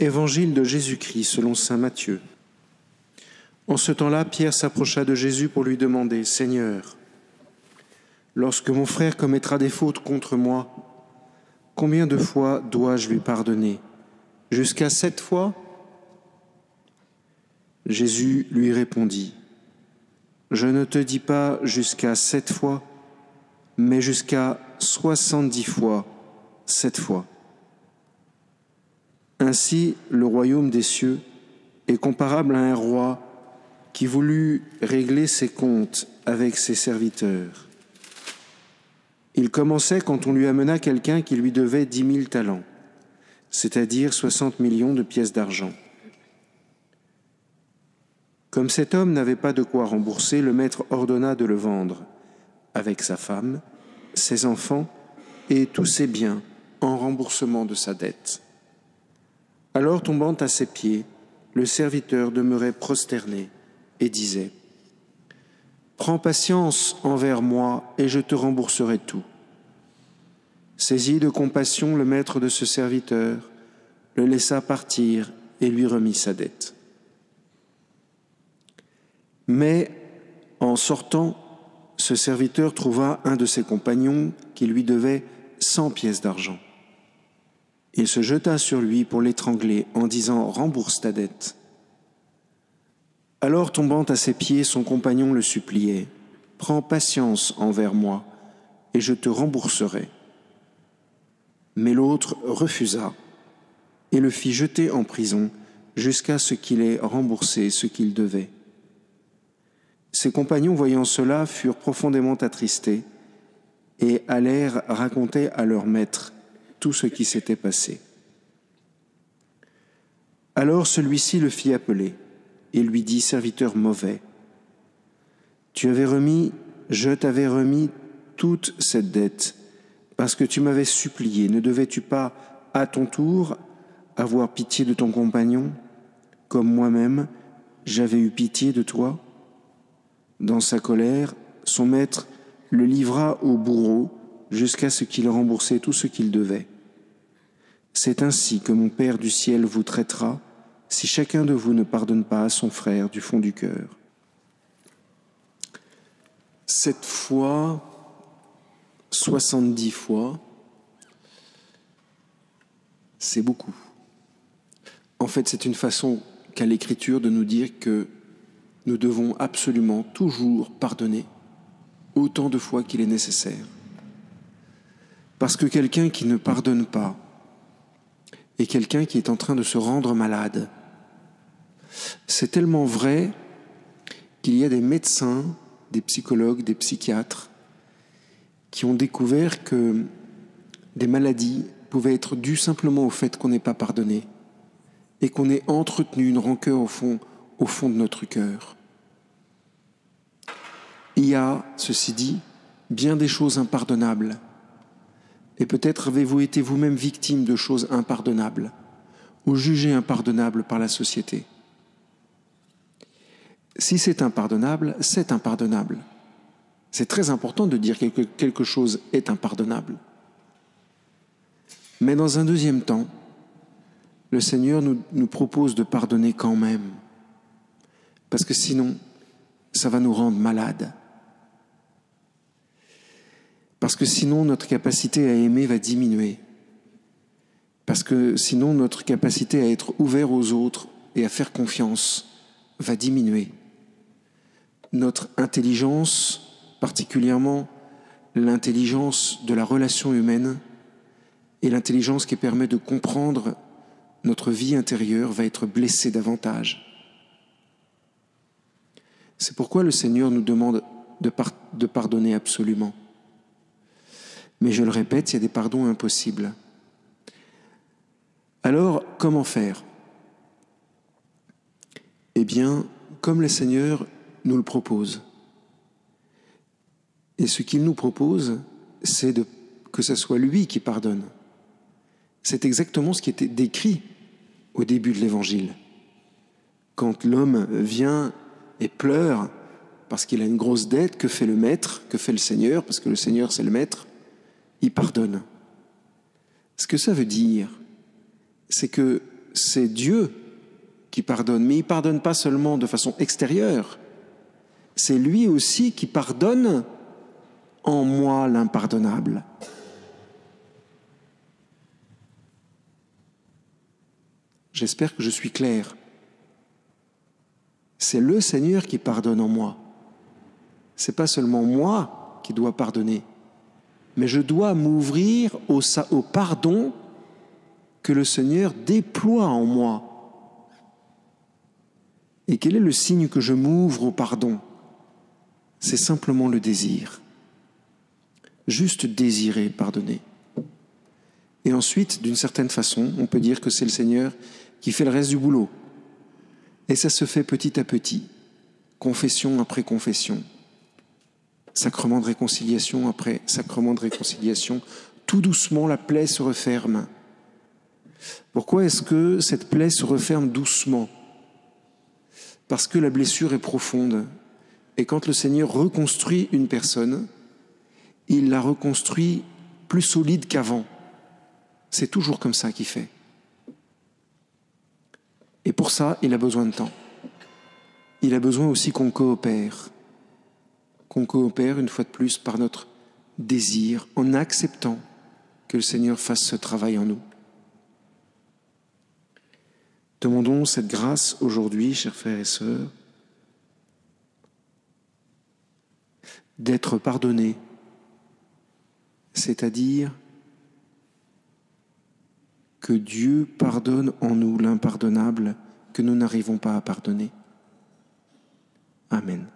Évangile de Jésus-Christ selon Saint Matthieu. En ce temps-là, Pierre s'approcha de Jésus pour lui demander, Seigneur, lorsque mon frère commettra des fautes contre moi, combien de fois dois-je lui pardonner? Jusqu'à sept fois? Jésus lui répondit, Je ne te dis pas jusqu'à sept fois, mais jusqu'à soixante-dix fois sept fois. Ainsi, le royaume des cieux est comparable à un roi qui voulut régler ses comptes avec ses serviteurs. Il commençait quand on lui amena quelqu'un qui lui devait dix mille talents, c'est-à-dire soixante millions de pièces d'argent. Comme cet homme n'avait pas de quoi rembourser, le maître ordonna de le vendre, avec sa femme, ses enfants et tous ses biens, en remboursement de sa dette. Alors tombant à ses pieds, le serviteur demeurait prosterné et disait, Prends patience envers moi et je te rembourserai tout. Saisi de compassion, le maître de ce serviteur le laissa partir et lui remit sa dette. Mais en sortant, ce serviteur trouva un de ses compagnons qui lui devait cent pièces d'argent. Il se jeta sur lui pour l'étrangler en disant Rembourse ta dette. Alors tombant à ses pieds, son compagnon le suppliait Prends patience envers moi, et je te rembourserai. Mais l'autre refusa et le fit jeter en prison jusqu'à ce qu'il ait remboursé ce qu'il devait. Ses compagnons, voyant cela, furent profondément attristés et allèrent raconter à leur maître tout ce qui s'était passé. Alors celui-ci le fit appeler et lui dit, Serviteur mauvais, tu avais remis, je t'avais remis toute cette dette, parce que tu m'avais supplié, ne devais-tu pas, à ton tour, avoir pitié de ton compagnon, comme moi-même j'avais eu pitié de toi? Dans sa colère, son maître le livra au bourreau jusqu'à ce qu'il remboursait tout ce qu'il devait. C'est ainsi que mon Père du ciel vous traitera si chacun de vous ne pardonne pas à son frère du fond du cœur. Cette fois, soixante-dix fois, c'est beaucoup. En fait, c'est une façon qu'a l'Écriture de nous dire que nous devons absolument toujours pardonner autant de fois qu'il est nécessaire. Parce que quelqu'un qui ne pardonne pas est quelqu'un qui est en train de se rendre malade. C'est tellement vrai qu'il y a des médecins, des psychologues, des psychiatres qui ont découvert que des maladies pouvaient être dues simplement au fait qu'on n'ait pas pardonné et qu'on ait entretenu une rancœur au fond, au fond de notre cœur. Il y a, ceci dit, bien des choses impardonnables. Et peut-être avez-vous été vous-même victime de choses impardonnables ou jugées impardonnables par la société. Si c'est impardonnable, c'est impardonnable. C'est très important de dire que quelque chose est impardonnable. Mais dans un deuxième temps, le Seigneur nous, nous, propose de pardonner quand même. Parce que sinon, ça va nous rendre malades. Parce que sinon, notre capacité à aimer va diminuer. Parce que sinon, notre capacité à être ouvert aux autres et à faire confiance va diminuer. Notre intelligence, particulièrement l'intelligence de la relation humaine et l'intelligence qui permet de comprendre notre vie intérieure va être blessée davantage. C'est pourquoi le Seigneur nous demande de, par de pardonner absolument. Mais je le répète, il y a des pardons impossibles. Alors, comment faire? Eh bien, comme le Seigneur nous le propose. Et ce qu'il nous propose, c'est que ce soit lui qui pardonne. C'est exactement ce qui était décrit au début de l'Évangile. Quand l'homme vient et pleure parce qu'il a une grosse dette, que fait le maître, que fait le Seigneur, parce que le Seigneur c'est le maître, il pardonne. Ce que ça veut dire, c'est que c'est Dieu qui pardonne, mais il pardonne pas seulement de façon extérieure, c'est lui aussi qui pardonne en moi l'impardonnable. J'espère que je suis clair. C'est le Seigneur qui pardonne en moi. C'est pas seulement moi qui dois pardonner, mais je dois m'ouvrir au, pardon que le Seigneur déploie en moi. Et quel est le signe que je m'ouvre au pardon? C'est simplement le désir. Juste désirer pardonner. Et ensuite, d'une certaine façon, on peut dire que c'est le Seigneur qui fait le reste du boulot. Et ça se fait petit à petit, confession après confession, sacrement de réconciliation après sacrement de réconciliation. Tout doucement, la plaie se referme. Pourquoi est-ce que cette plaie se referme doucement? Parce que la blessure est profonde. Et quand le Seigneur reconstruit une personne, il la reconstruit plus solide qu'avant. C'est toujours comme ça qu'il fait. Et pour ça, il a besoin de temps. Il a besoin aussi qu'on coopère. Qu'on coopère une fois de plus par notre désir, en acceptant que le Seigneur fasse ce travail en nous. Demandons cette grâce aujourd'hui, chers frères et sœurs, d'être pardonnés, c'est-à-dire que Dieu pardonne en nous l'impardonnable que nous n'arrivons pas à pardonner. Amen.